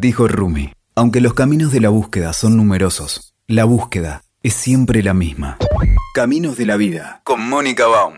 Dijo Rumi, aunque los caminos de la búsqueda son numerosos, la búsqueda es siempre la misma. Caminos de la vida, con Mónica Baum.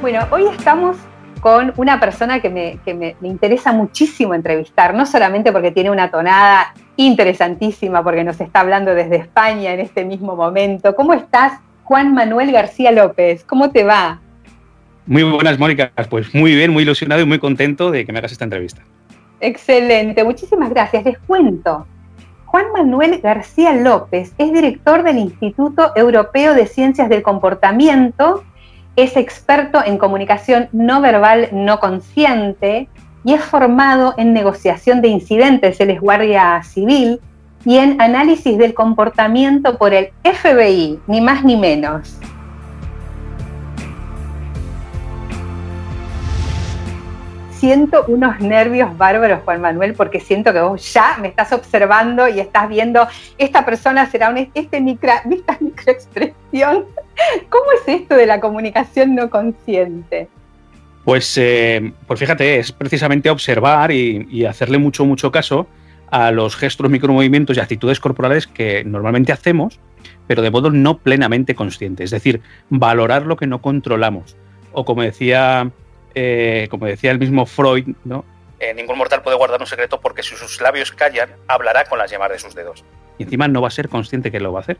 Bueno, hoy estamos con una persona que, me, interesa muchísimo entrevistar, no solamente porque tiene una tonada interesantísima, porque nos está hablando desde España en este mismo momento. ¿Cómo estás, Juan Manuel García López? ¿Cómo te va? Muy buenas, Mónica. Pues muy bien, muy ilusionado y muy contento de que me hagas esta entrevista. Excelente, muchísimas gracias. Les cuento. Juan Manuel García López es director del Instituto Europeo de Ciencias del Comportamiento es experto en comunicación no verbal no consciente y es formado en negociación de incidentes, él es guardia civil, y en análisis del comportamiento por el FBI, ni más ni menos. siento unos nervios bárbaros, Juan Manuel, porque siento que vos ya me estás observando y estás viendo, esta persona será un, este esta microexpresión. ¿Cómo es esto de la comunicación no consciente? Pues, eh, pues fíjate, es precisamente observar y, hacerle mucho, mucho caso a los gestos, micromovimientos y actitudes corporales que normalmente hacemos, pero de modo no plenamente consciente. Es decir, valorar lo que no controlamos. O como decía eh, como decía el mismo Freud, ¿no? Eh, ningún mortal puede guardar un secreto porque si sus labios callan, hablará con las llamas de sus dedos. Y encima no va a ser consciente que lo va a hacer.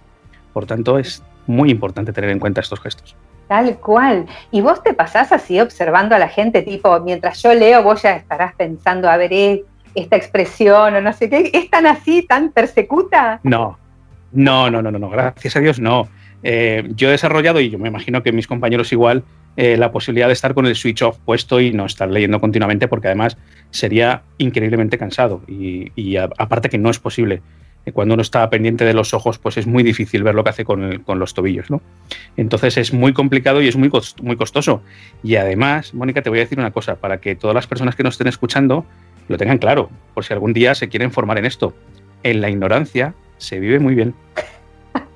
Por tanto, es muy importante tener en cuenta estos gestos. Tal cual. Y vos te pasás así observando a la gente, tipo, mientras yo leo, vos ya estarás pensando, a ver, eh, esta expresión o no sé qué, ¿es tan así, tan persecuta? No, no, no, no, no, gracias a Dios no. yo he desarrollado, y yo me imagino que mis compañeros igual, eh, la posibilidad de estar con el switch off puesto y no estar leyendo continuamente porque además sería increíblemente cansado y, aparte que no es posible. Eh, cuando uno está pendiente de los ojos, pues es muy difícil ver lo que hace con, los tobillos, ¿no? Entonces es muy complicado y es muy, muy costoso. Y además, Mónica, te voy a decir una cosa, para que todas las personas que nos estén escuchando lo tengan claro, por si algún día se quieren formar en esto. En la ignorancia se vive muy bien.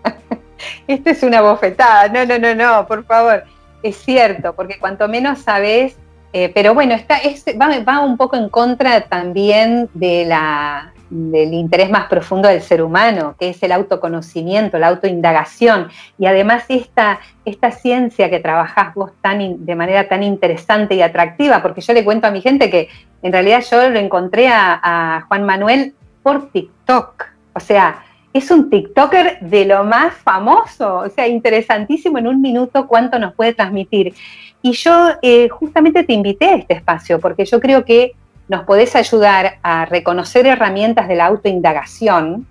Esta es una bofetada. No, no, no, no, por favor. Es cierto, porque cuanto menos sabes, eh, pero bueno, está, va, un poco en contra también de la, del interés más profundo del ser humano, que es el autoconocimiento, la autoindagación. Y además esta, esta ciencia que trabajás vos tan de manera tan interesante y atractiva, porque yo le cuento a mi gente que en realidad yo lo encontré a Juan Manuel por TikTok. O sea, es un TikToker de lo más famoso, o sea, interesantísimo en un minuto cuánto nos puede transmitir. Y yo eh, justamente te invité a este espacio porque yo creo que nos podés ayudar a reconocer herramientas de la autoindagación,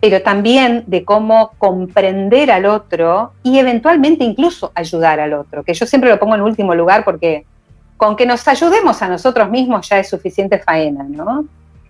pero también de cómo comprender al otro y eventualmente incluso ayudar al otro, que yo siempre lo pongo en último lugar porque con que nos ayudemos a nosotros mismos ya es suficiente faena, ¿no?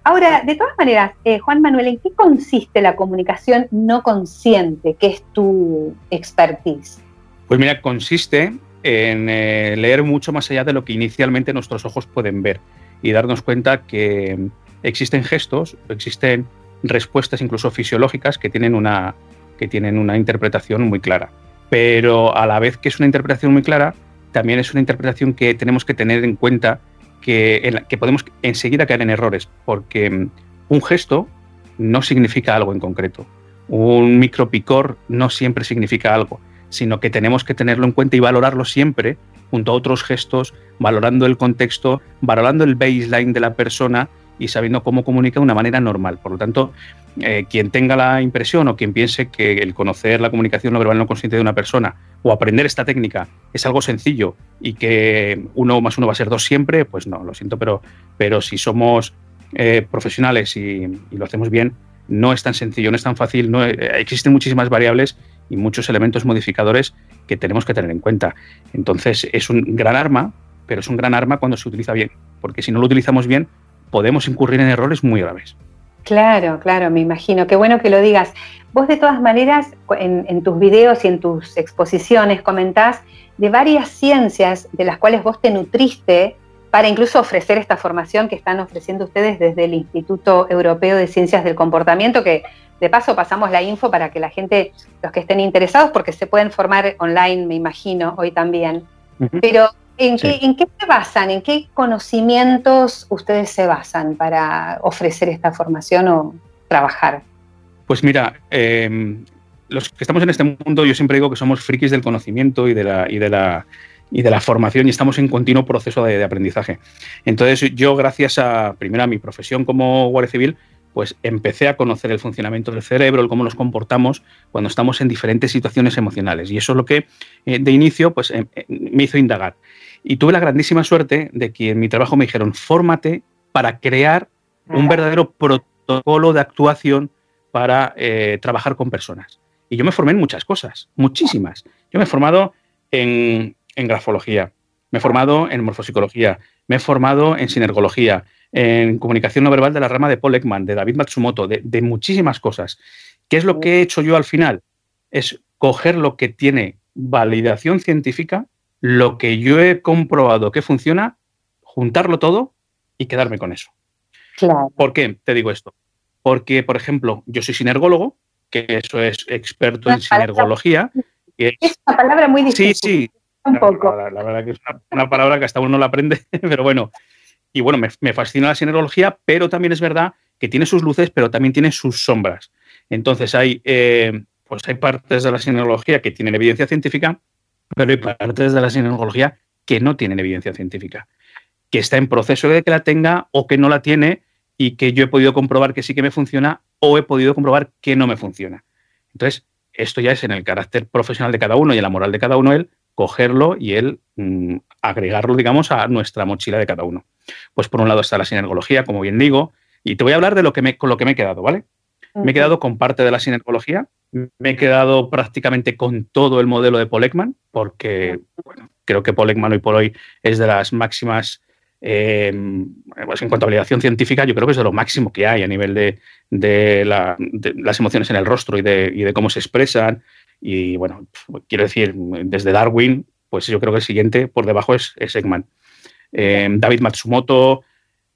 Ahora, de todas maneras, eh, Juan Manuel, ¿en qué consiste la comunicación no consciente, que es tu expertise? Pues mira, consiste en eh, leer mucho más allá de lo que inicialmente nuestros ojos pueden ver y darnos cuenta que existen gestos, existen respuestas incluso fisiológicas que tienen una, que tienen una interpretación muy clara. Pero a la vez que es una interpretación muy clara, también es una interpretación que tenemos que tener en cuenta que, que podemos enseguida caer en errores, porque mm, un gesto no significa algo en concreto. Un micropicor no siempre significa algo, sino que tenemos que tenerlo en cuenta y valorarlo siempre junto a otros gestos, valorando el contexto, valorando el baseline de la persona y sabiendo cómo comunica de una manera normal. Por lo tanto, eh, quien tenga la impresión o quien piense que el conocer la comunicación no verbal no consciente de una persona o aprender esta técnica es algo sencillo y que uno más uno va a ser dos siempre, pues no, lo siento, pero, pero si somos eh, profesionales y, lo hacemos bien, no es tan sencillo, no es tan fácil, no, eh, existen muchísimas variables y muchos elementos modificadores que tenemos que tener en cuenta. Entonces es un gran arma, pero es un gran arma cuando se utiliza bien, porque si no lo utilizamos bien, podemos incurrir en errores muy graves. Claro, claro, me imagino. Qué bueno que lo digas. Vos de todas maneras, en, tus videos y en tus exposiciones comentás de varias ciencias de las cuales vos te nutriste para incluso ofrecer esta formación que están ofreciendo ustedes desde el Instituto Europeo de Ciencias del Comportamiento, que de paso pasamos la info para que la gente, los que estén interesados, porque se pueden formar online, me imagino, hoy también. Pero, ¿en, qué, ¿en qué se basan? ¿En qué conocimientos ustedes se basan para ofrecer esta formación o trabajar? Pues mira, em, los que estamos en este mundo, yo siempre digo que somos frikis del conocimiento y de la, y de la, y de la formación y estamos en continuo proceso de, aprendizaje. Entonces yo, gracias a, primero a mi profesión como guardia civil, pues empecé a conocer el funcionamiento del cerebro, el cómo nos comportamos cuando estamos en diferentes situaciones emocionales. Y eso es lo que eh, de inicio pues, em, eh, me hizo indagar. Y tuve la grandísima suerte de que en mi trabajo me dijeron, fórmate para crear un verdadero protocolo de actuación para eh, trabajar con personas. Y yo me formé en muchas cosas, muchísimas. Yo me he formado en, grafología, me he formado en morfopsicología, me he formado en sinergología, en comunicación no verbal de la rama de Paul Ekman, de David Matsumoto, de, de, muchísimas cosas. ¿Qué es lo que he hecho yo al final? Es coger lo que tiene validación científica, lo que yo he comprobado que funciona, juntarlo todo y quedarme con eso. Claro. ¿Por qué te digo esto? Porque, por ejemplo, yo soy sinergólogo, que eso es experto en sinergología. Es, una palabra muy difícil. Sí, sí. Un poco. La, verdad que es una, palabra que hasta uno la aprende, pero bueno. Y bueno, me, fascina la sinergología, pero también es verdad que tiene sus luces, pero también tiene sus sombras. Entonces hay, eh, pues hay partes de la sinergología que tienen evidencia científica, pero hay partes de la sinergología que no tienen evidencia científica, que está en proceso de que la tenga o que no la tiene y que yo he podido comprobar que sí que me funciona o he podido comprobar que no me funciona. Entonces, esto ya es en el carácter profesional de cada uno y en la moral de cada uno, el cogerlo y el mm, agregarlo, digamos, a nuestra mochila de cada uno. Pues por un lado está la sinergología, como bien digo, y te voy a hablar de lo que me, con lo que me he quedado, ¿vale? Me he quedado con parte de la sinergología, me he quedado prácticamente con todo el modelo de Polekman, porque creo que Polekman hoy por hoy es de las máximas Em, pues en cuanto a validación científica, yo creo que es de lo máximo que hay a nivel de, las emociones en el rostro y de, cómo se expresan. Y bueno, quiero decir, desde Darwin, pues yo creo que el siguiente por debajo es, es Ekman. Em, David Matsumoto,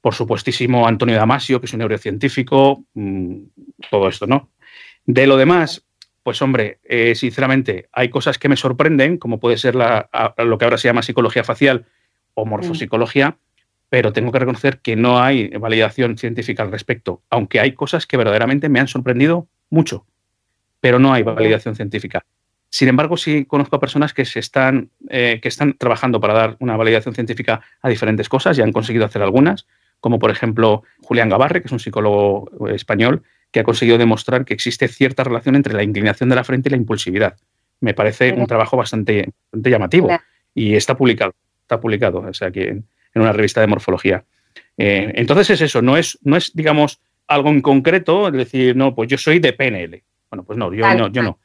por supuestísimo Antonio Damasio, que es un neurocientífico, mm, todo esto, ¿no? De lo demás, pues hombre, eh, sinceramente, hay cosas que me sorprenden, como puede ser lo que ahora se llama psicología facial o morfopsicología, pero tengo que reconocer que no hay validación científica al respecto, aunque hay cosas que verdaderamente me han sorprendido mucho, pero no hay validación científica. Sin embargo, sí conozco a personas que, se están, eh, que están trabajando para dar una validación científica a diferentes cosas y han conseguido hacer algunas, como por ejemplo Julián Gavarre, que es un psicólogo español, que ha conseguido demostrar que existe cierta relación entre la inclinación de la frente y la impulsividad. Me parece un trabajo bastante, llamativo y está publicado. Está publicado, o sea que en una revista de morfología. Eh, entonces es eso, no es, no es, digamos, algo en concreto, es decir, no, pues yo soy de PNL. Bueno, pues no, yo no. Yo, no.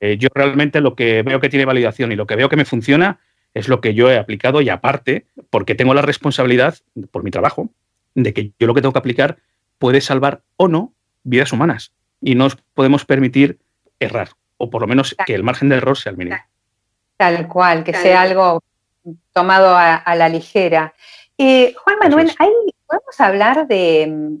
Eh, yo realmente lo que veo que tiene validación y lo que veo que me funciona es lo que yo he aplicado y aparte, porque tengo la responsabilidad, por mi trabajo, de que yo lo que tengo que aplicar puede salvar o no vidas humanas. Y no nos podemos permitir errar, o por lo menos que el margen de error sea el mínimo. Tal cual, que sea algo tomado a, la ligera. Eh, Juan Manuel, ¿podemos hablar de,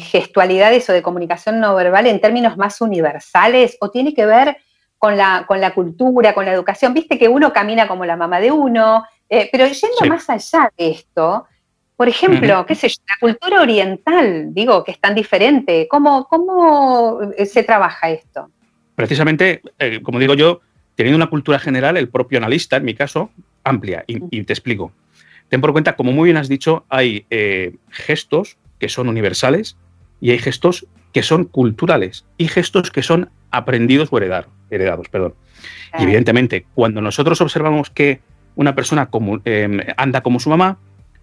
gestualidades o de comunicación no verbal en términos más universales o tiene que ver con la, con la cultura, con la educación? Viste que uno camina como la mamá de uno, eh, pero yendo más allá de esto, por ejemplo, qué sé yo, la cultura oriental, digo, que es tan diferente, ¿cómo, cómo eh, se trabaja esto? Precisamente, como digo yo, teniendo una cultura general, el propio analista, en mi caso, amplia. Y, te explico. Ten por cuenta, como muy bien has dicho, hay eh, gestos que son universales y hay gestos que son culturales y gestos que son aprendidos o heredados. Perdón. Y evidentemente, cuando nosotros observamos que una persona em, anda como su mamá,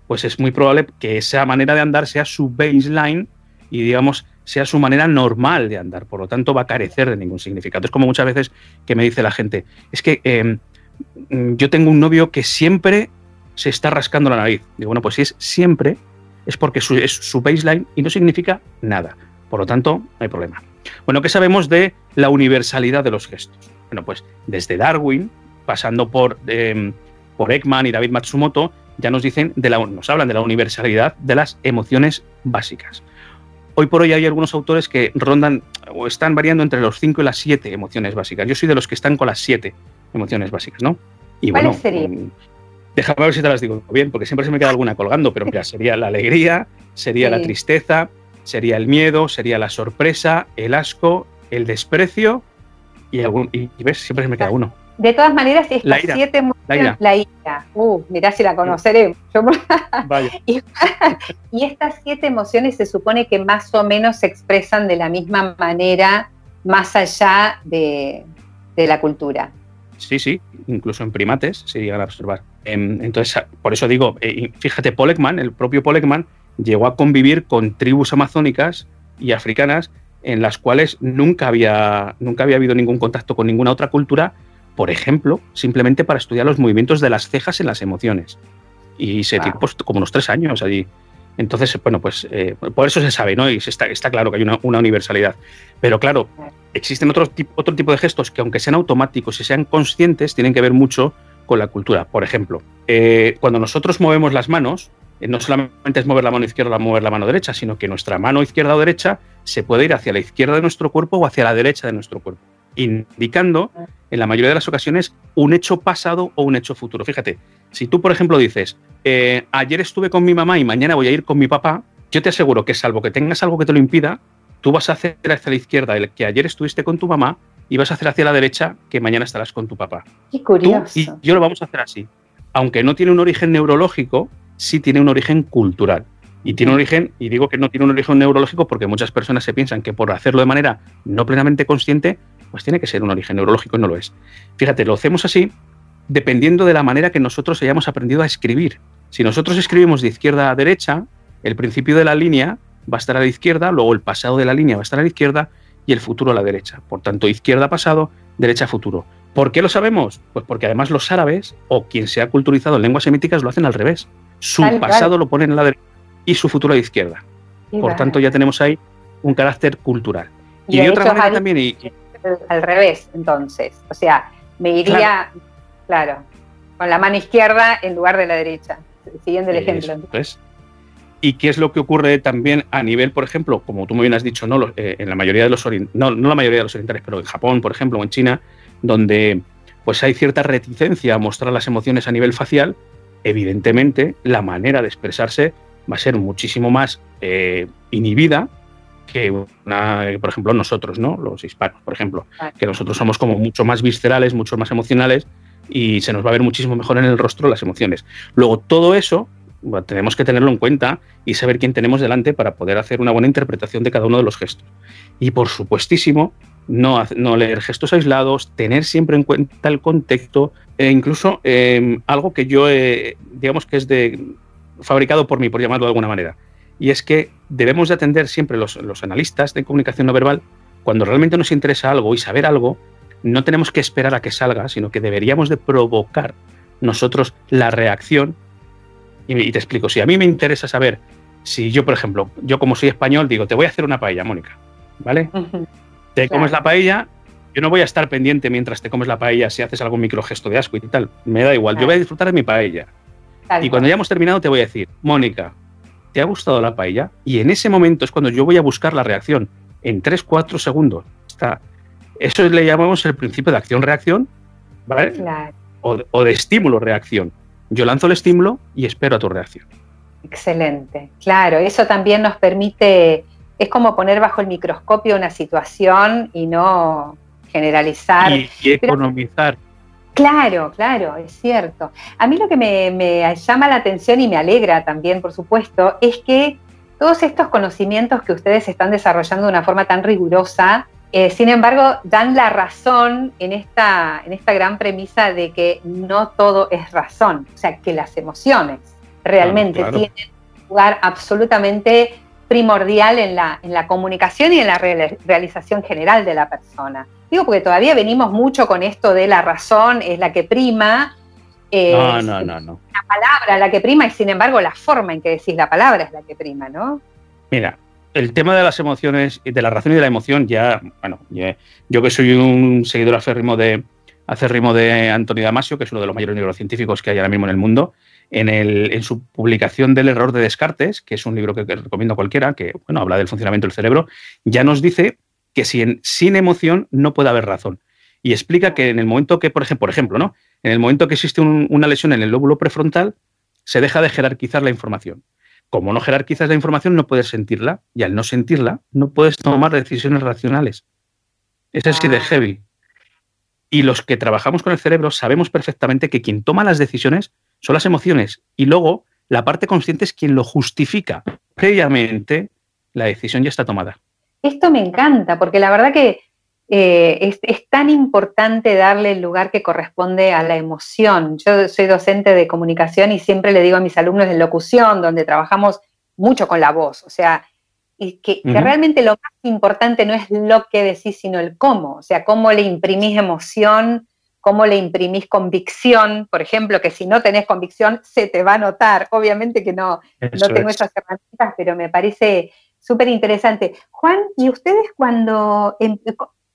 pues es muy probable que esa manera de andar sea su baseline y, digamos, sea su manera normal de andar. Por lo tanto, va a carecer de ningún significado. Es como muchas veces que me dice la gente, es que em, yo tengo un novio que siempre se está rascando la nariz. Digo, bueno, pues si es siempre, es porque es su baseline y no significa nada. Por lo tanto, no hay problema. Bueno, ¿qué sabemos de la universalidad de los gestos? Bueno, pues desde Darwin, pasando por, em, por Ekman y David Matsumoto, ya nos dicen de la, nos hablan de la universalidad de las emociones básicas. hoy por hoy hay algunos autores que rondan o están variando entre los 5 y las 7 emociones básicas. Yo soy de los que están con las 7 emociones básicas, ¿no? Y bueno, sería? Déjame ver si te las digo bien, porque siempre se me queda alguna colgando, pero mira, sería la alegría, sería la tristeza, sería el miedo, sería la sorpresa, el asco, el desprecio y, algún, y, ves, siempre se me queda uno. De todas maneras, estas siete emociones, la ira. Uh, mirá si la conoceré. Vaya. y, estas siete emociones se supone que más o menos se expresan de la misma manera más allá de, la cultura. Sí, sí, incluso en primates se llegan a observar. Em, entonces, por eso digo, eh, fíjate, Polekman, el propio Polekman, llegó a convivir con tribus amazónicas y africanas en las cuales nunca había, nunca había habido ningún contacto con ninguna otra cultura por ejemplo, simplemente para estudiar los movimientos de las cejas en las emociones. Y se tiene pues, como unos tres años allí. Entonces, bueno, pues eh, por eso se sabe, ¿no? Y está, está claro que hay una, universalidad. Pero claro, existen otro tipo, otro tipo de gestos que, aunque sean automáticos y sean conscientes, tienen que ver mucho con la cultura. Por ejemplo, eh, cuando nosotros movemos las manos, eh, no solamente es mover la mano izquierda o mover la mano derecha, sino que nuestra mano izquierda o derecha se puede ir hacia la izquierda de nuestro cuerpo o hacia la derecha de nuestro cuerpo indicando en la mayoría de las ocasiones un hecho pasado o un hecho futuro. Fíjate, si tú, por ejemplo, dices, eh, ayer estuve con mi mamá y mañana voy a ir con mi papá, yo te aseguro que salvo que tengas algo que te lo impida, tú vas a hacer hacia la izquierda el que ayer estuviste con tu mamá y vas a hacer hacia la derecha que mañana estarás con tu papá. Qué curioso. y yo lo vamos a hacer así. Aunque no tiene un origen neurológico, sí tiene un origen cultural. Y tiene un origen, y digo que no tiene un origen neurológico porque muchas personas se piensan que por hacerlo de manera no plenamente consciente pues tiene que ser un origen neurológico y no lo es. Fíjate, lo hacemos así dependiendo de la manera que nosotros hayamos aprendido a escribir. Si nosotros escribimos de izquierda a derecha, el principio de la línea va a estar a la izquierda, luego el pasado de la línea va a estar a la izquierda y el futuro a la derecha. Por tanto, izquierda pasado, derecha futuro. ¿Por qué lo sabemos? Pues porque además los árabes o quien se ha culturizado en lenguas semíticas lo hacen al revés. Su pasado lo ponen a la derecha y su futuro a la izquierda. Por tanto, ya tenemos ahí un carácter cultural. Y, de otra manera también, y, al revés, entonces. O sea, me iría, claro. con la mano izquierda en lugar de la derecha, siguiendo el ejemplo. ¿Y qué es lo que ocurre también a nivel, por ejemplo, como tú muy bien has dicho, no, eh, en la mayoría de los no, no la mayoría de los orientales, pero en Japón, por ejemplo, o en China, donde pues hay cierta reticencia a mostrar las emociones a nivel facial, evidentemente la manera de expresarse va a ser muchísimo más eh, inhibida que una, por ejemplo, nosotros, ¿no? Los hispanos, por ejemplo, que nosotros somos como mucho más viscerales, mucho más emocionales y se nos va a ver muchísimo mejor en el rostro las emociones. Luego, todo eso tenemos que tenerlo en cuenta y saber quién tenemos delante para poder hacer una buena interpretación de cada uno de los gestos. Y por supuestísimo, no, leer gestos aislados, tener siempre en cuenta el contexto e incluso em, algo que yo, digamos que es de fabricado por mí, por llamarlo de alguna manera y es que debemos de atender siempre los, analistas de comunicación no verbal, cuando realmente nos interesa algo y saber algo, no tenemos que esperar a que salga, sino que deberíamos de provocar nosotros la reacción. Y, te explico, si a mí me interesa saber si yo, por ejemplo, yo como soy español, digo, te voy a hacer una paella, Mónica, ¿vale? Te comes la paella, yo no voy a estar pendiente mientras te comes la paella si haces algún microgesto de asco y tal, me da igual, yo voy a disfrutar de mi paella. y cuando ya hemos terminado te voy a decir, Mónica, ¿te ha gustado la paella? Y en ese momento es cuando yo voy a buscar la reacción. En 3-4 segundos. Está. Eso le llamamos el principio de acción-reacción, ¿vale? O, o, de estímulo-reacción. Yo lanzo el estímulo y espero a tu reacción. Excelente. Claro, eso también nos permite, es como poner bajo el microscopio una situación y no generalizar. Y, economizar. Claro, claro, es cierto. A mí lo que me, llama la atención y me alegra también, por supuesto, es que todos estos conocimientos que ustedes están desarrollando de una forma tan rigurosa, eh, sin embargo, dan la razón en esta, en esta gran premisa de que no todo es razón, o sea, que las emociones realmente tienen un lugar absolutamente primordial en la, en la comunicación y en la realización general de la persona. Digo, porque todavía venimos mucho con esto de la razón es la que prima. no, no, no, no. La palabra la que prima y sin embargo la forma en que decís la palabra es la que prima, ¿no? Mira, el tema de las emociones, de la razón y de la emoción, ya, bueno, yo que soy un seguidor aférrimo de, hace ritmo de Antonio Damasio, que es uno de los mayores neurocientíficos que hay ahora mismo en el mundo, en, el, en, su publicación del error de Descartes, que es un libro que, recomiendo a cualquiera, que bueno, habla del funcionamiento del cerebro, ya nos dice que sin, sin emoción no puede haber razón. Y explica que en el momento que, por ejemplo, por ejemplo ¿no? en el momento que existe una lesión en el lóbulo prefrontal, se deja de jerarquizar la información. Como no jerarquizas la información, no puedes sentirla, y al no sentirla, no puedes tomar decisiones racionales. Es así de ah. heavy. Y los que trabajamos con el cerebro sabemos perfectamente que quien toma las decisiones son las emociones y luego la parte consciente es quien lo justifica. Previamente la decisión ya está tomada. Esto me encanta porque la verdad que eh, es, es, tan importante darle el lugar que corresponde a la emoción. Yo soy docente de comunicación y siempre le digo a mis alumnos de locución, donde trabajamos mucho con la voz, o sea, y que, realmente lo más importante no es lo que decís, sino el cómo, o sea, cómo le imprimís emoción, cómo le imprimís convicción, por ejemplo, que si no tenés convicción se te va a notar, obviamente que no, no tengo esas herramientas, pero me parece súper interesante. Juan, ¿y ustedes cuando, em,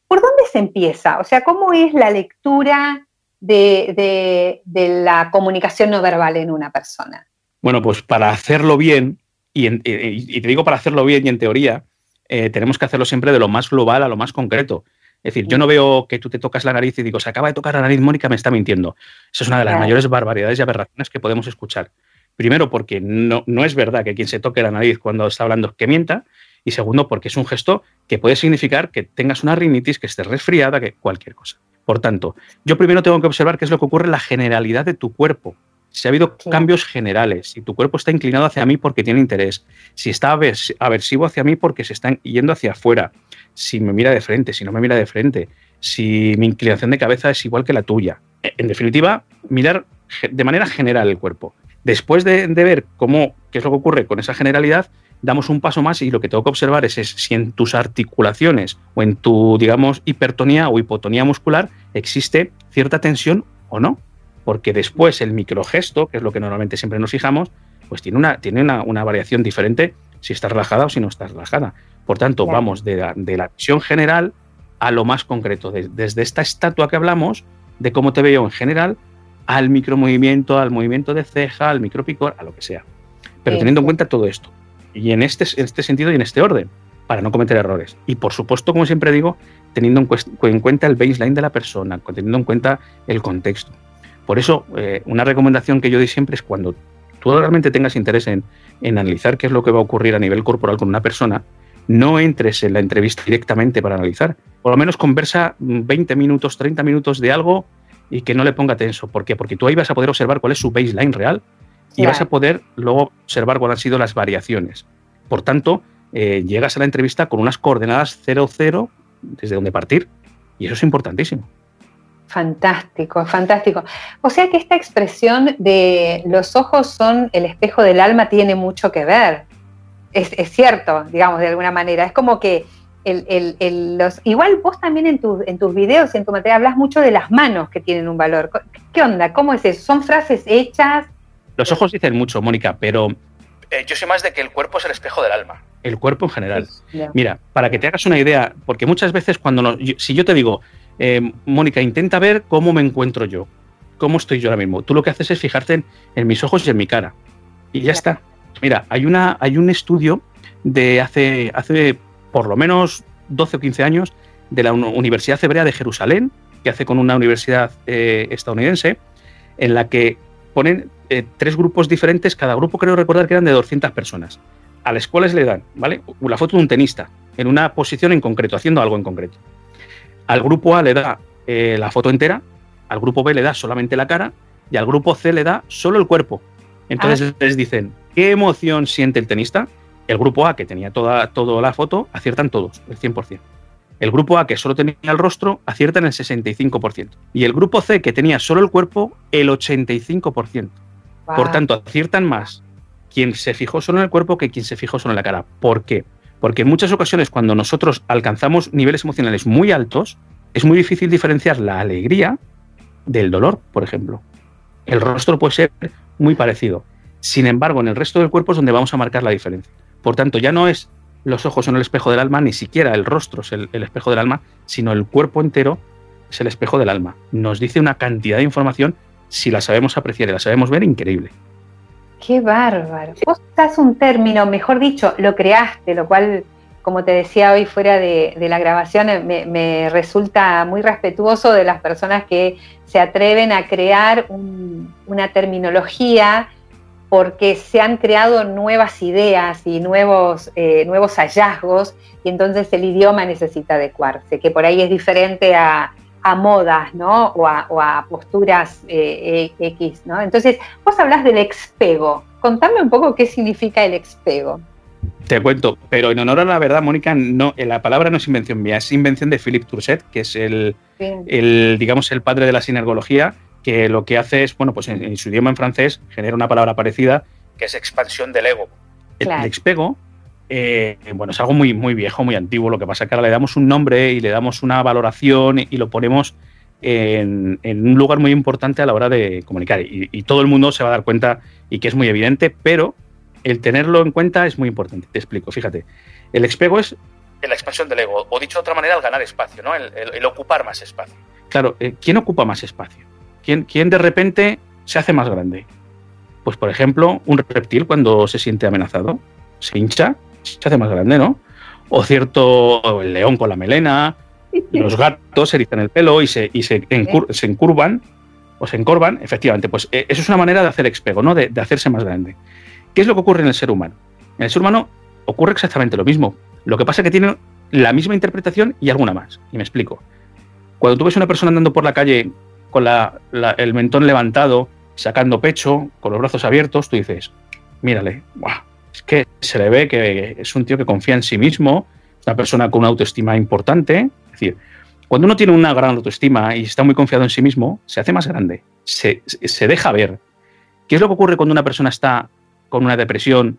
por dónde se empieza? O sea, ¿cómo es la lectura de, de la comunicación no verbal en una persona? Bueno, pues para hacerlo bien, y, te digo para hacerlo bien y en teoría, eh, tenemos que hacerlo siempre de lo más global a lo más concreto. Es decir, yo no veo que tú te tocas la nariz y digo, se acaba de tocar la nariz, Mónica me está mintiendo. Esa es una de las mayores barbaridades y aberraciones que podemos escuchar. Primero, porque no, no es verdad que quien se toque la nariz cuando está hablando que mienta. Y segundo, porque es un gesto que puede significar que tengas una rinitis, que estés resfriada, que cualquier cosa. Por tanto, yo primero tengo que observar qué es lo que ocurre en la generalidad de tu cuerpo si ha habido cambios generales, si tu cuerpo está inclinado hacia mí porque tiene interés, si está aversivo hacia mí porque se está yendo hacia afuera, si me mira de frente, si no me mira de frente, si mi inclinación de cabeza es igual que la tuya. En definitiva, mirar de manera general el cuerpo. Después de, ver cómo, qué es lo que ocurre con esa generalidad, damos un paso más y lo que tengo que observar es, es, si en tus articulaciones o en tu, digamos, hipertonía o hipotonía muscular existe cierta tensión o no porque después el microgesto, que es lo que normalmente siempre nos fijamos, pues tiene una, tiene una, variación diferente si está relajada o si no está relajada. Por tanto, vamos de la, visión general a lo más concreto, desde esta estatua que hablamos, de cómo te veo en general, al micromovimiento, al movimiento de ceja, al micropicor, a lo que sea. Pero teniendo en cuenta todo esto, y en este, en este sentido y en este orden, para no cometer errores. Y por supuesto, como siempre digo, teniendo en cuenta el baseline de la persona, teniendo en cuenta el contexto. Por eso, eh, una recomendación que yo doy siempre es cuando tú realmente tengas interés en, analizar qué es lo que va a ocurrir a nivel corporal con una persona, no entres en la entrevista directamente para analizar. Por lo menos conversa 20 minutos, 30 minutos de algo y que no le ponga tenso. ¿Por qué? Porque tú ahí vas a poder observar cuál es su baseline real y vas a poder luego observar cuáles han sido las variaciones. Por tanto, eh, llegas a la entrevista con unas coordenadas 0-0 desde donde partir. Y eso es importantísimo. Fantástico, fantástico. O sea que esta expresión de los ojos son el espejo del alma tiene mucho que ver. Es, cierto, digamos, de alguna manera. Es como que el, los, igual vos también en, en tus videos y en tu material hablas mucho de las manos que tienen un valor. ¿Qué onda? ¿Cómo es eso? ¿Son frases hechas? Los ojos dicen mucho, Mónica, pero eh, yo sé más de que el cuerpo es el espejo del alma. El cuerpo en general. Mira, para que te hagas una idea, porque muchas veces cuando si yo te digo, eh, Mónica, intenta ver cómo me encuentro yo, cómo estoy yo ahora mismo. Tú lo que haces es fijarte en, mis ojos y en mi cara. Y ya está. Mira, hay, una, hay un estudio de hace, hace por lo menos 12 o 15 años de la Universidad Hebrea de Jerusalén, que hace con una universidad eh, estadounidense, en la que ponen eh, tres grupos diferentes, cada grupo creo recordar que eran de 200 personas, a las cuales le dan, ¿vale? La foto de un tenista, en una posición en concreto, haciendo algo en concreto. Al grupo A le da eh, la foto entera, al grupo B le da solamente la cara y al grupo C le da solo el cuerpo. Entonces ah. les dicen, ¿qué emoción siente el tenista? El grupo A, que tenía toda, toda la foto, aciertan todos, el 100%. El grupo A, que solo tenía el rostro, aciertan el 65%. Y el grupo C, que tenía solo el cuerpo, el 85%. Por tanto, aciertan más quien se fijó solo en el cuerpo que quien se fijó solo en la cara. ¿Por qué? Porque en muchas ocasiones cuando nosotros alcanzamos niveles emocionales muy altos, es muy difícil diferenciar la alegría del dolor, por ejemplo. El rostro puede ser muy parecido. Sin embargo, en el resto del cuerpo es donde vamos a marcar la diferencia. Por tanto, ya no es los ojos son el espejo del alma, ni siquiera el rostro es el, espejo del alma, sino el cuerpo entero es el espejo del alma. Nos dice una cantidad de información, si la sabemos apreciar y la sabemos ver, increíble. Qué bárbaro. Vos estás un término, mejor dicho, lo creaste, lo cual, como te decía hoy fuera de, la grabación, me, resulta muy respetuoso de las personas que se atreven a crear una terminología porque se han creado nuevas ideas y nuevos, eh, nuevos hallazgos y entonces el idioma necesita adecuarse, que por ahí es diferente a, modas, ¿no? O a, posturas eh, e, X, ¿no? Entonces, vos hablas del expego. Contame un poco qué significa el expego. Te cuento, pero en honor a la verdad, Mónica, no, la palabra no es invención mía, es invención de Philippe Turset, que es el, el, digamos, el padre de la sinergología, que lo que hace es, bueno, pues en, su idioma en francés genera una palabra parecida, que es expansión del ego. El, expego, eh, bueno, es algo muy, muy viejo, muy antiguo, lo que pasa es que ahora le damos un nombre y le damos una valoración y, lo ponemos en, un lugar muy importante a la hora de comunicar. Y, todo el mundo se va a dar cuenta y que es muy evidente, pero el tenerlo en cuenta es muy importante. Te explico, fíjate. El expego es la expansión del ego, o dicho de otra manera, el ganar espacio, ¿no? el, ocupar más espacio. Claro, eh, ¿quién ocupa más espacio? ¿Quién, de repente se hace más grande? Pues, por ejemplo, un reptil cuando se siente amenazado, se hincha, se hace más grande, ¿no? O cierto, el león con la melena, los gatos se erizan el pelo y se, se, encurvan o se encorvan, efectivamente, pues eh, eso es una manera de hacer expego, ¿no? De, de, hacerse más grande. ¿Qué es lo que ocurre en el ser humano? En el ser humano ocurre exactamente lo mismo. Lo que pasa es que tiene la misma interpretación y alguna más. Y me explico. Cuando tú ves a una persona andando por la calle con el mentón levantado, sacando pecho, con los brazos abiertos, tú dices, mírale, es que se le ve que es un tío que confía en sí mismo, es una persona con una autoestima importante. Es decir, cuando uno tiene una gran autoestima y está muy confiado en sí mismo, se hace más grande, se, se deja ver. ¿Qué es lo que ocurre cuando una persona está con una depresión,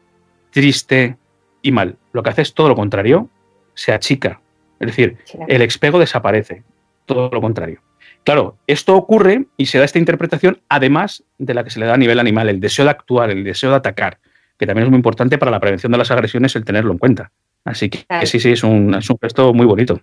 triste y mal? Lo que hace es todo lo contrario, se achica. Es decir, el expego desaparece, todo lo contrario. Claro, esto ocurre y se da esta interpretación además de la que se le da a nivel animal, el deseo de actuar, el deseo de atacar, que también es muy importante para la prevención de las agresiones el tenerlo en cuenta. Así que, sí, sí, es un, es un, gesto muy bonito.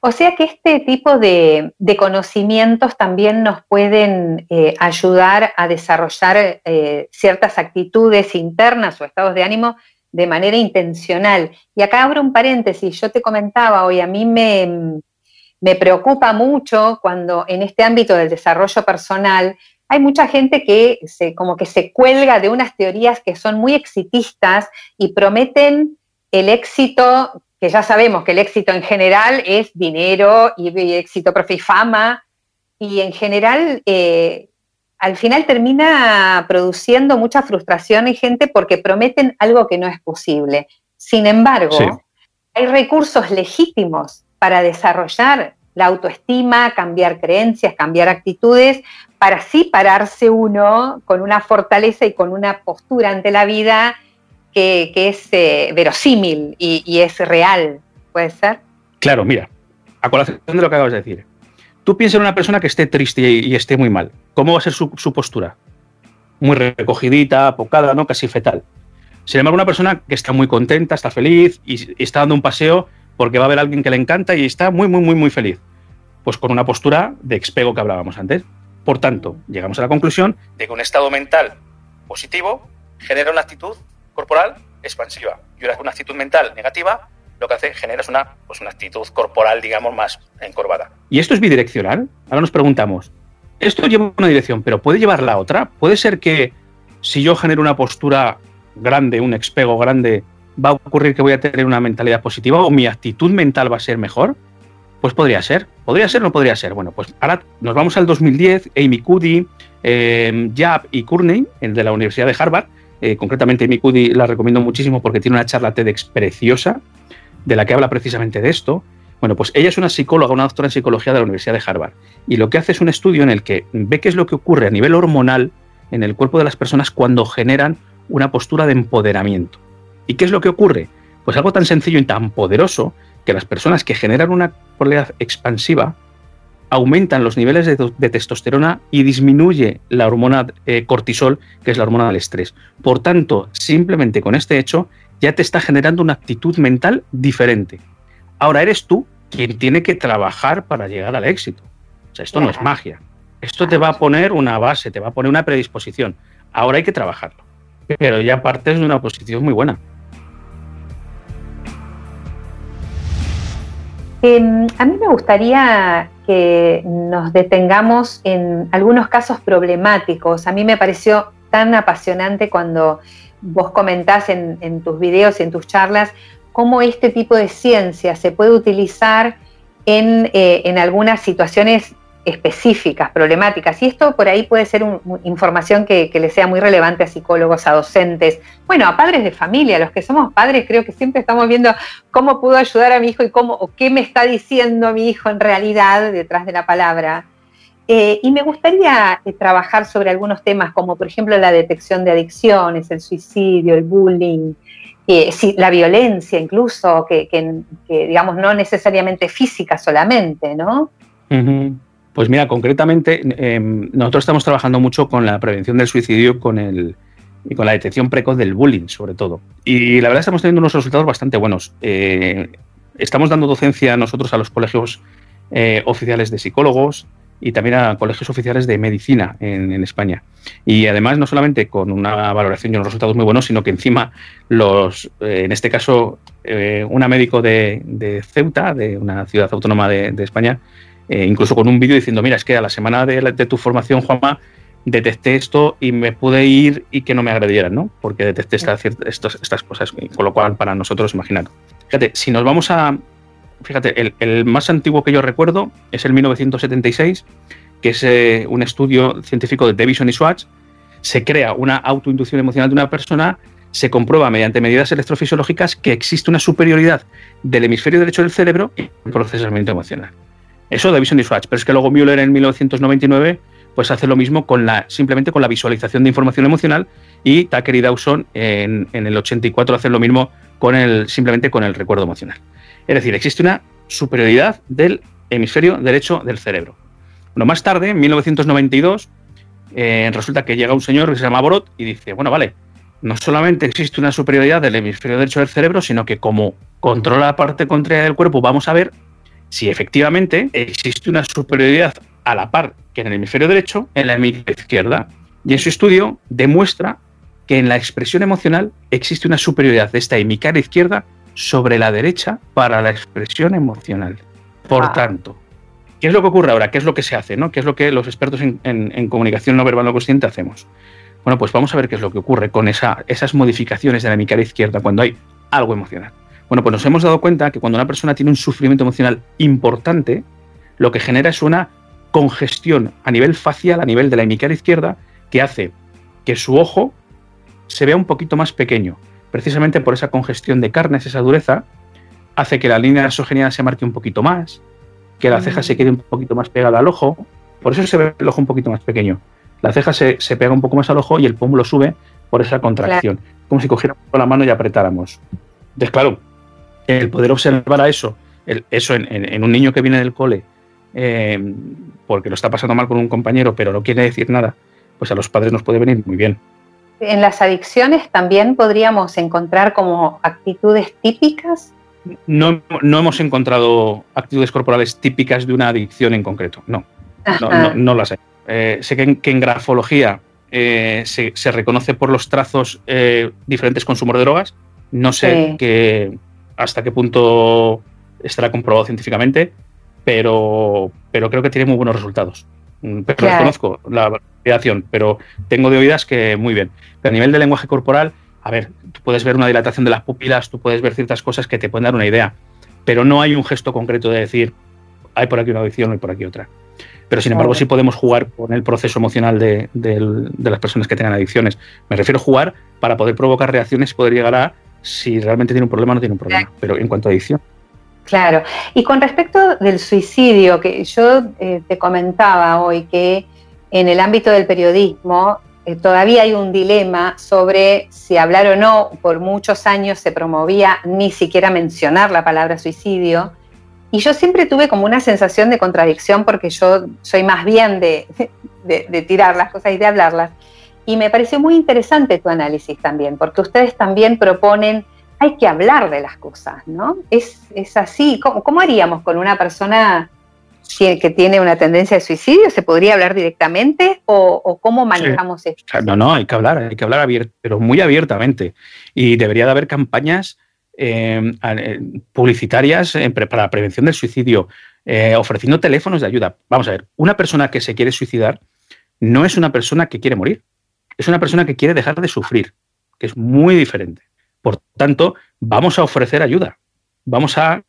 O sea que este tipo de, conocimientos también nos pueden eh, ayudar a desarrollar eh, ciertas actitudes internas o estados de ánimo de manera intencional. Y acá abro un paréntesis, yo te comentaba hoy, a mí me, me preocupa mucho cuando en este ámbito del desarrollo personal hay mucha gente que se, como que se cuelga de unas teorías que son muy exitistas y prometen el éxito, que ya sabemos que el éxito en general es dinero y, éxito, profe y fama, y en general eh, al final termina produciendo mucha frustración en gente porque prometen algo que no es posible. Sin embargo, hay recursos legítimos para desarrollar la autoestima, cambiar creencias, cambiar actitudes, para así pararse uno con una fortaleza y con una postura ante la vida que, es eh, verosímil y, es real. ¿Puede ser? Claro, mira, a colación de lo que acabas de decir. Tú piensas en una persona que esté triste y, esté muy mal. ¿Cómo va a ser su, su, postura? Muy recogidita, apocada, ¿no? Casi fetal. Sin embargo, una persona que está muy contenta, está feliz y está dando un paseo porque va a a alguien que le encanta y está muy, muy, muy, muy feliz. Pues con una postura de expego que hablábamos antes. Por tanto, llegamos a la conclusión de que un estado mental positivo genera una actitud corporal expansiva y una, actitud mental negativa lo que hace genera una, pues una actitud corporal, digamos, más encorvada. ¿Y esto es bidireccional? Ahora nos preguntamos, esto lleva una dirección, pero ¿puede llevar la otra? ¿Puede ser que si yo genero una postura grande, un expego grande, va a ocurrir que voy a tener una mentalidad positiva o mi actitud mental va a ser mejor? Pues podría ser. ¿Podría ser o no podría ser? Bueno, pues ahora nos vamos al 2010. Amy Cuddy, eh, Jab y Courtney, el de la Universidad de Harvard. Eh, concretamente, Amy Cuddy la recomiendo muchísimo porque tiene una charla TEDx preciosa de la que habla precisamente de esto. Bueno, pues ella es una psicóloga, una doctora en psicología de la Universidad de Harvard. Y lo que hace es un estudio en el que ve qué es lo que ocurre a nivel hormonal en el cuerpo de las personas cuando generan una postura de empoderamiento. ¿Y qué es lo que ocurre? Pues algo tan sencillo y tan poderoso que las personas que generan una polaridad expansiva aumentan los niveles de, testosterona y disminuye la hormona eh, cortisol, que es la hormona del estrés. Por tanto, simplemente con este hecho ya te está generando una actitud mental diferente. Ahora eres tú quien tiene que trabajar para llegar al éxito. sea, esto no es magia. Esto te va a poner una base, te va a poner una predisposición. Ahora hay que trabajarlo. Pero ya partes de una posición muy buena. Em, a mí me gustaría que nos detengamos en algunos casos problemáticos. A mí me pareció tan apasionante cuando vos comentás en, tus videos y en tus charlas cómo este tipo de ciencia se puede utilizar en, eh, en algunas situaciones específicas, problemáticas. Y esto por ahí puede ser información que, le sea muy relevante a psicólogos, a docentes, bueno, a padres de familia. Los que somos padres creo que siempre estamos viendo cómo puedo ayudar a mi hijo y cómo, o qué me está diciendo mi hijo en realidad detrás de la palabra. Eh, y me gustaría eh, trabajar sobre algunos temas como por ejemplo la detección de adicciones, el suicidio, el bullying, eh, la violencia incluso, que, digamos no necesariamente física solamente, ¿no? Pues mira, concretamente, em, nosotros estamos trabajando mucho con la prevención del suicidio con el, y con la detección precoz del bullying, sobre todo. Y la verdad estamos teniendo unos resultados bastante buenos. Eh, estamos dando docencia nosotros a los colegios eh, oficiales de psicólogos y también a colegios oficiales de medicina en, España. Y además, no solamente con una valoración y unos resultados muy buenos, sino que encima los, eh, en este caso, una médico de, Ceuta, de una ciudad autónoma de España, eh, incluso con un vídeo diciendo, mira, es que a la semana de, tu formación, Juanma, detecté esto y me pude ir y que no me agredieran, ¿no? Porque detecté estas, estas cosas, con lo cual para nosotros, imaginar. Fíjate, si nos vamos a... Fíjate, el, más antiguo que yo recuerdo es el 1976, que es eh, un estudio científico de Davison y Schwartz. Se crea una autoinducción emocional de una persona, se comprueba mediante medidas electrofisiológicas que existe una superioridad del hemisferio derecho del cerebro en el procesamiento emocional. Eso de Vision Swatch, pero es que luego Müller en 1999 pues hace lo mismo con la, simplemente con la visualización de información emocional y Tucker y Dawson en, el 84 hacen lo mismo con el, simplemente con el recuerdo emocional. Es decir, existe una superioridad del hemisferio derecho del cerebro. Bueno, más tarde, en 1992, eh, resulta que llega un señor que se llama Borot y dice, bueno, vale, no solamente existe una superioridad del hemisferio derecho del cerebro, sino que como controla la parte contraria del cuerpo, vamos a ver si efectivamente existe una superioridad a la par que en el hemisferio derecho en la hemisferio izquierda. Y en su estudio demuestra que en la expresión emocional existe una superioridad de esta hemicara izquierda sobre la derecha para la expresión emocional. Por ah. tanto, ¿qué es lo que ocurre ahora? ¿Qué es lo que se hace? ¿no? ¿Qué es lo que los expertos en, comunicación no verbal no consciente hacemos? Bueno, pues vamos a ver qué es lo que ocurre con esas modificaciones de la hemicara izquierda cuando hay algo emocional. Bueno, pues nos hemos dado cuenta que cuando una persona tiene un sufrimiento emocional importante, lo que genera es una congestión a nivel facial, a nivel de la hemicara izquierda, que hace que su ojo se vea un poquito más pequeño. Precisamente por esa congestión de carnes, esa dureza, hace que la línea nasogeniana se marque un poquito más, que la ceja se quede un poquito más pegada al ojo. Por eso se ve el ojo un poquito más pequeño. La ceja se, pega un poco más al ojo y el pómulo sube por esa contracción. Como si cogiéramos la mano y apretáramos. Entonces, claro, el poder observar a eso, eso en, un niño que viene del cole, eh, porque lo está pasando mal con un compañero, pero no quiere decir nada, pues a los padres nos puede venir muy bien. En las adicciones también podríamos encontrar como actitudes típicas. No, hemos encontrado actitudes corporales típicas de una adicción en concreto, no, no, las hay. Eh, sé que en, grafología eh, se, reconoce por los trazos diferentes consumos de drogas. No sé qué, hasta qué punto estará comprobado científicamente, pero, pero creo que tiene muy buenos resultados. Mm, pero desconozco la variación, pero tengo de oídas que muy bien. Pero a nivel de lenguaje corporal, a ver, tú puedes ver una dilatación de las pupilas, tú puedes ver ciertas cosas que te pueden dar una idea, pero no hay un gesto concreto de decir, hay por aquí una adicción, hay por aquí otra. Pero sin embargo, sí podemos jugar con el proceso emocional de, de las personas que tengan adicciones. Me refiero a jugar para poder provocar reacciones y poder llegar a si realmente tiene un problema no tiene un problema, pero en cuanto a adicción. Claro, y con respecto del suicidio, que yo eh, te comentaba hoy que en el ámbito del periodismo eh, todavía hay un dilema sobre si hablar o no, por muchos años se promovía ni siquiera mencionar la palabra suicidio, y yo siempre tuve como una sensación de contradicción porque yo soy más bien de, de tirar las cosas y de hablarlas. Y me pareció muy interesante tu análisis también, porque ustedes también proponen, hay que hablar de las cosas, ¿no? Es, así, ¿Cómo, haríamos con una persona que tiene una tendencia de suicidio? ¿Se podría hablar directamente o, cómo manejamos esto? No, no, hay que hablar, hay que hablar abierto, pero muy abiertamente. Y debería de haber campañas eh, eh, publicitarias para la prevención del suicidio, eh, ofreciendo teléfonos de ayuda. Vamos a ver, una persona que se quiere suicidar no es una persona que quiere morir, es una persona que quiere dejar de sufrir, que es muy diferente. Por tanto, vamos a ofrecer ayuda, vamos a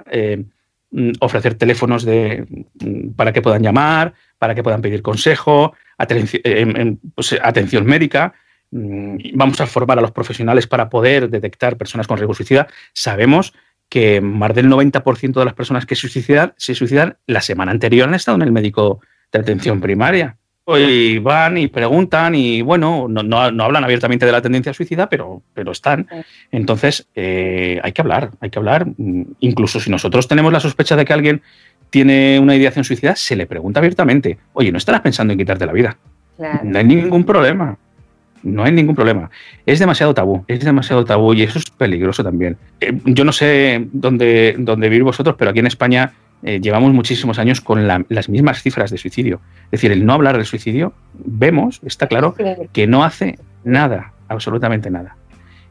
Mm, ofrecer teléfonos de, mm, para que puedan llamar, para que puedan pedir consejo, eh, pues, atención, médica. Mm, vamos a formar a los profesionales para poder detectar personas con riesgo suicida. Sabemos que más del 90% de las personas que suicidan, se suicidan la semana anterior han estado en el médico de atención primaria y van y preguntan y bueno, no, hablan abiertamente de la tendencia suicida, pero, pero están. Entonces, eh, hay que hablar, hay que hablar. Incluso si nosotros tenemos la sospecha de que alguien tiene una ideación suicida, se le pregunta abiertamente, oye, ¿no estarás pensando en quitarte la vida? No hay ningún problema. No hay ningún problema. Es demasiado tabú, es demasiado tabú y eso es peligroso también. Eh, yo no sé dónde, dónde vivís vosotros, pero aquí en España eh, llevamos muchísimos años con las mismas cifras de suicidio. Es decir, el no hablar del suicidio, vemos, está claro, que no hace nada, absolutamente nada.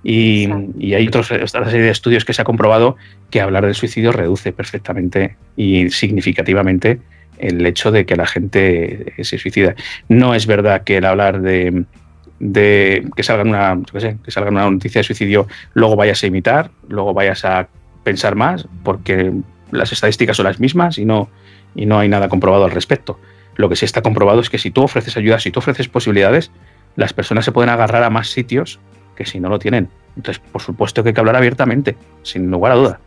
Y, hay otros, otra serie de estudios que se ha comprobado que hablar del suicidio reduce perfectamente y significativamente el hecho de que la gente se suicida. No es verdad que el hablar de, que salga una que salga una noticia de suicidio luego vayas a imitar, luego vayas a pensar más, porque las estadísticas son las mismas y no, y no hay nada comprobado al respecto. Lo que sí está comprobado es que si tú ofreces ayuda, si tú ofreces posibilidades, las personas se pueden agarrar a más sitios que si no lo tienen. Entonces, por supuesto que hay que hablar abiertamente, sin lugar a duda.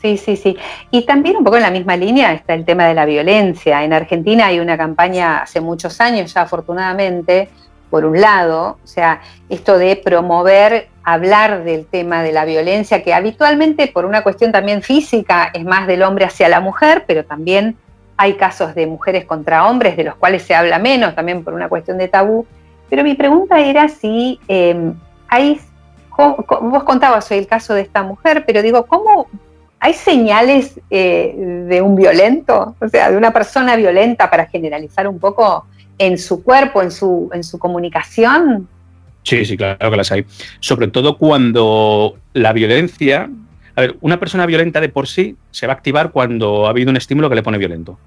Sí, sí, sí. Y también un poco en la misma línea está el tema de la violencia. En Argentina hay una campaña hace muchos años ya, afortunadamente, por un lado, o sea, esto de promover, hablar del tema de la violencia, que habitualmente por una cuestión también física es más del hombre hacia la mujer, pero también hay casos de mujeres contra hombres, de los cuales se habla menos, también por una cuestión de tabú. Pero mi pregunta era si em, hay, vos contabas hoy el caso de esta mujer, pero digo, ¿cómo hay señales eh, de un violento, o sea, de una persona violenta para generalizar un poco? en su cuerpo, en su, en su comunicación? Sí, sí, claro que las hay. Sobre todo cuando la violencia. A ver, una persona violenta de por sí se va a activar cuando ha habido un estímulo que le pone violento.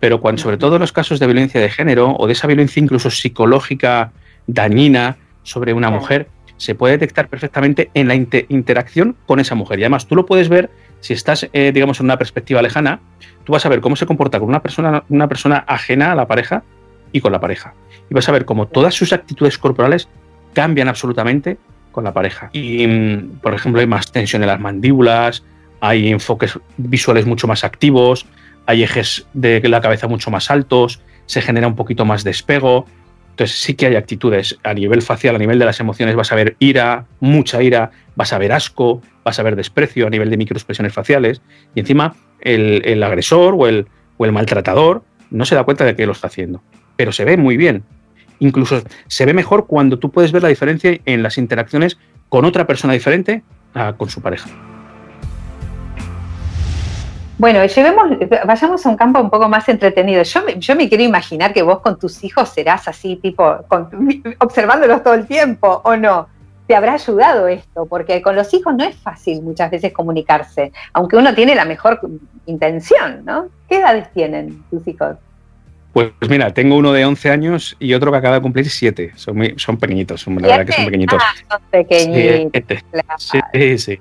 Pero cuando, sobre todo en los casos de violencia de género o de esa violencia incluso psicológica dañina sobre una mujer, se puede detectar perfectamente en la interacción con esa mujer. Y además tú lo puedes ver si estás, eh, digamos, en una perspectiva lejana, tú vas a ver cómo se comporta con una persona, una persona ajena a la pareja y con la pareja. Y vas a ver cómo todas sus actitudes corporales cambian absolutamente con la pareja. Y, mm, por ejemplo, hay más tensión en las mandíbulas, hay enfoques visuales mucho más activos, hay ejes de la cabeza mucho más altos, se genera un poquito más despego. Entonces sí que hay actitudes a nivel facial, a nivel de las emociones, vas a ver ira, mucha ira, vas a ver asco, vas a ver desprecio a nivel de microexpresiones faciales. Y encima el, agresor o el, o el maltratador no se da cuenta de que lo está haciendo pero se ve muy bien. Incluso se ve mejor cuando tú puedes ver la diferencia en las interacciones con otra persona diferente a con su pareja. Bueno, llevemos, vayamos a un campo un poco más entretenido. Yo, yo me quiero imaginar que vos con tus hijos serás así, tipo, observándolos todo el tiempo, ¿o no? ¿Te habrá ayudado esto? Porque con los hijos no es fácil muchas veces comunicarse, aunque uno tiene la mejor intención, ¿no? ¿Qué edades tienen tus hijos? Pues mira, tengo uno de 11 años y otro que acaba de cumplir 7. Son, son pequeñitos, la verdad que son pequeñitos. Ah, son pequeñitos. Este. Sí, sí,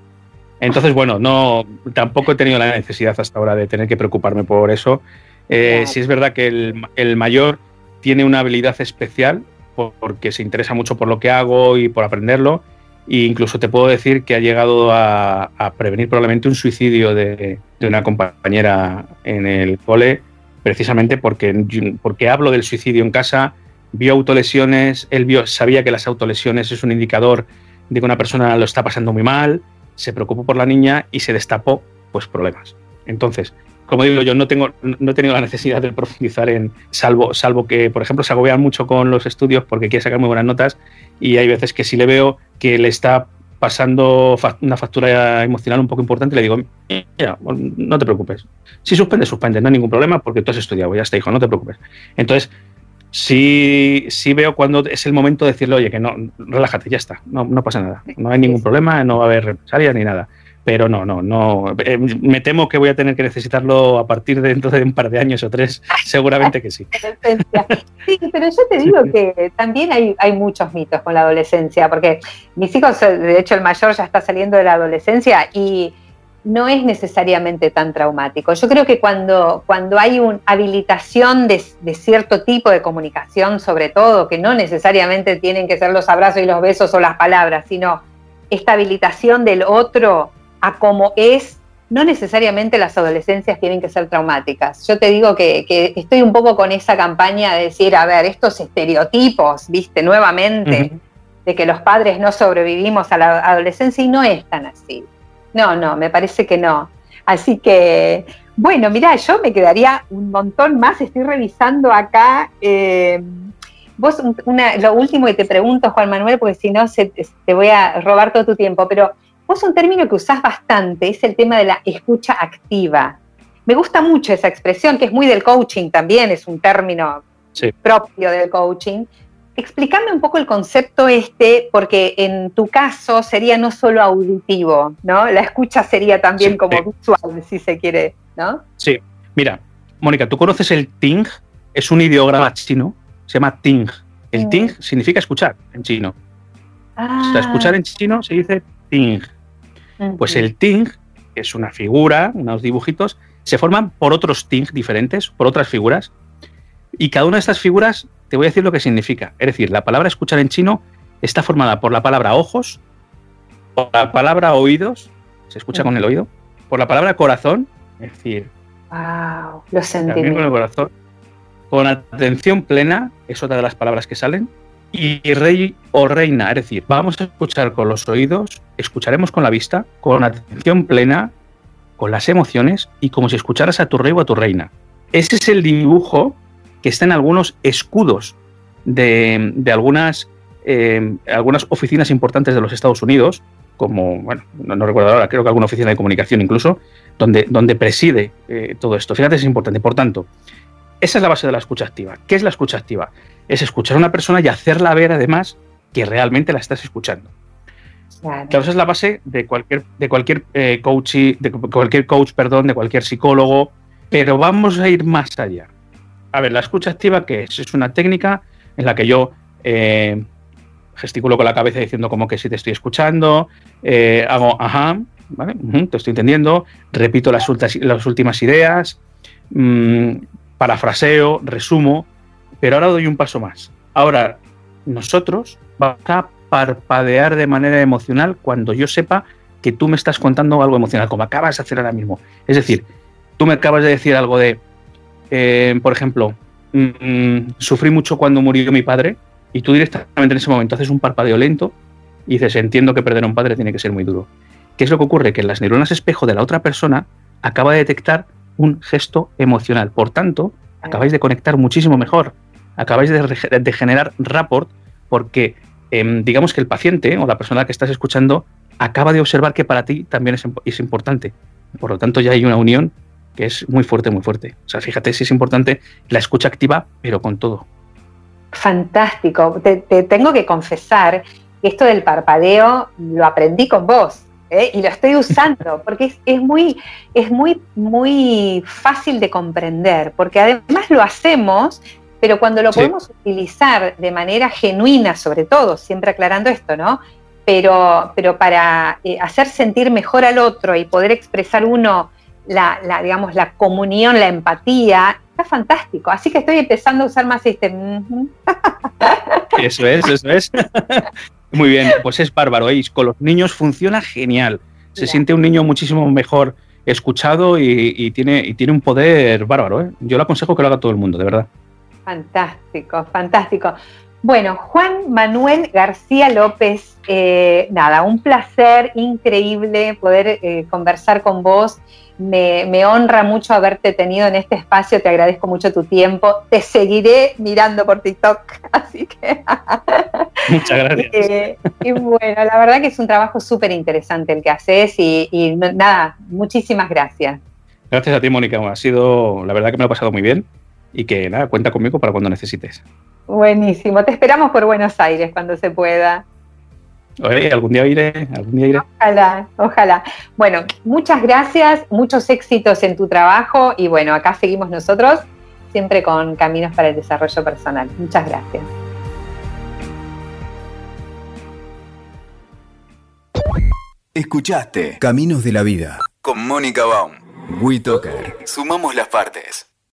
Entonces, bueno, no, tampoco he tenido la necesidad hasta ahora de tener que preocuparme por eso. Eh, sí es verdad que el, mayor tiene una habilidad especial porque se interesa mucho por lo que hago y por aprenderlo. E incluso te puedo decir que ha llegado a, prevenir probablemente un suicidio de, de, una compañera en el cole precisamente porque, porque hablo del suicidio en casa, vio autolesiones, él vio, sabía que las autolesiones es un indicador de que una persona lo está pasando muy mal, se preocupó por la niña y se destapó pues problemas. Entonces, como digo, yo no tengo no he tenido la necesidad de profundizar en salvo salvo que, por ejemplo, se agobian mucho con los estudios porque quiere sacar muy buenas notas y hay veces que si le veo que le está pasando una factura emocional un poco importante, le digo, mira, no te preocupes. Si suspende, suspende, no hay ningún problema porque tú has estudiado, ya está, hijo, no te preocupes. Entonces, sí, sí veo cuando es el momento de decirle, oye, que no, relájate, ya está, no, no pasa nada, no hay ningún problema, no va a haber represalias ni nada. Pero no, no, no. Eh, me temo que voy a tener que necesitarlo a partir de dentro de un par de años o tres, seguramente que sí. Sí, pero yo te digo que también hay, hay muchos mitos con la adolescencia, porque mis hijos, de hecho el mayor ya está saliendo de la adolescencia y no es necesariamente tan traumático. Yo creo que cuando, cuando hay una habilitación de, cierto tipo de comunicación, sobre todo, que no necesariamente tienen que ser los abrazos y los besos o las palabras, sino esta habilitación del otro a como es, no necesariamente las adolescencias tienen que ser traumáticas. Yo te digo que, estoy un poco con esa campaña de decir, a ver, estos estereotipos, viste, nuevamente, de que los padres no sobrevivimos a la adolescencia y no es tan así. No, no, me parece que no. Así que, bueno, mira, yo me quedaría un montón más, estoy revisando acá. Eh, vos, lo último que te pregunto, Juan Manuel, porque si no te voy a robar todo tu tiempo, pero vos un término que usás bastante es el tema de la escucha activa. Me gusta mucho esa expresión, que es muy del coaching también, es un término propio del coaching, explícame un poco el concepto este, porque en tu caso sería no solo auditivo, ¿no? La escucha sería también como visual, si se quiere, ¿no? Sí, mira, Mónica, ¿tú conoces el ting? Es un ideograma chino, se llama ting. El mm. ting significa escuchar en chino. Ah. escuchar en chino se dice ting. Pues el ting, que es una figura, unos dibujitos, se forman por otros ting diferentes, por otras figuras, y cada una de estas figuras te voy a decir lo que significa. Es decir, la palabra escuchar en chino está formada por la palabra ojos, por la palabra oídos, se escucha con el oído, por la palabra corazón, es decir, wow, con el corazón, con atención plena, es otra de las palabras que salen, y rey o reina, es decir, vamos a escuchar con los oídos, escucharemos con la vista, con atención plena, con las emociones y como si escucharas a tu rey o a tu reina. Ese es el dibujo que está en algunos escudos de, algunas, eh, algunas oficinas importantes de los Estados Unidos, como, bueno, no, recuerdo ahora, creo que alguna oficina de comunicación incluso, donde, donde preside eh, todo esto. Fíjate, es importante. Por tanto, esa es la base de la escucha activa. ¿Qué es la escucha activa? Es escuchar a una persona y hacerla ver además que realmente la estás escuchando. Claro, esa es la base de cualquier, de cualquier eh, coach, de cualquier coach, perdón, de cualquier psicólogo, pero vamos a ir más allá a ver, la escucha activa, ¿qué es? Es una técnica en la que yo eh, gesticulo con la cabeza diciendo como que sí te estoy escuchando, eh, hago ajá, ¿vale? te estoy entendiendo, repito las, las últimas ideas, mm, parafraseo, resumo, pero ahora doy un paso más. Ahora, nosotros vamos a parpadear de manera emocional cuando yo sepa que tú me estás contando algo emocional, como acabas de hacer ahora mismo. Es decir, tú me acabas de decir algo de, eh, por ejemplo, mm, sufrí mucho cuando murió mi padre y tú directamente en ese momento haces un parpadeo lento y dices, entiendo que perder a un padre tiene que ser muy duro. ¿Qué es lo que ocurre? Que en las neuronas espejo de la otra persona acaba de detectar un gesto emocional. Por tanto, acabáis de conectar muchísimo mejor. Acabáis de, generar rapport porque em, digamos que el paciente o la persona que estás escuchando acaba de observar que para ti también es, es importante. Por lo tanto, ya hay una unión que es muy fuerte, muy fuerte. O sea, fíjate si es importante la escucha activa, pero con todo. Fantástico. Te, tengo que confesar que esto del parpadeo lo aprendí con vos. ¿eh? Y lo estoy usando porque es, muy, es muy, muy fácil de comprender, porque además lo hacemos, pero cuando lo podemos utilizar de manera genuina, sobre todo, siempre aclarando esto, ¿no? Pero, pero para eh, hacer sentir mejor al otro y poder expresar uno la, digamos, la comunión, la empatía, está fantástico. Así que estoy empezando a usar más este. Eso es, eso es. Muy bien, pues es bárbaro. ¿eh? Con los niños funciona genial. Se siente un niño muchísimo mejor escuchado y, tiene, y tiene un poder bárbaro. ¿eh? Yo le aconsejo que lo haga todo el mundo, de verdad. Fantástico, fantástico. Bueno, Juan Manuel García López, eh, nada, un placer increíble poder conversar con vos me, honra mucho haberte tenido en este espacio, te agradezco mucho tu tiempo, te seguiré mirando por TikTok, así que... Muchas gracias. Eh, y bueno, la verdad que es un trabajo súper interesante el que haces y, nada, muchísimas gracias. Gracias a ti, Mónica, ha sido, la verdad que me lo he pasado muy bien y que nada, cuenta conmigo para cuando necesites. Buenísimo, te esperamos por Buenos Aires cuando se pueda. Oye, algún día iré, algún día iré. Ojalá, ojalá. Bueno, muchas gracias, muchos éxitos en tu trabajo y bueno, acá seguimos nosotros siempre con Caminos para el Desarrollo Personal. Muchas gracias. Escuchaste Caminos de la Vida con Mónica Baum. WeToker. Sumamos las partes.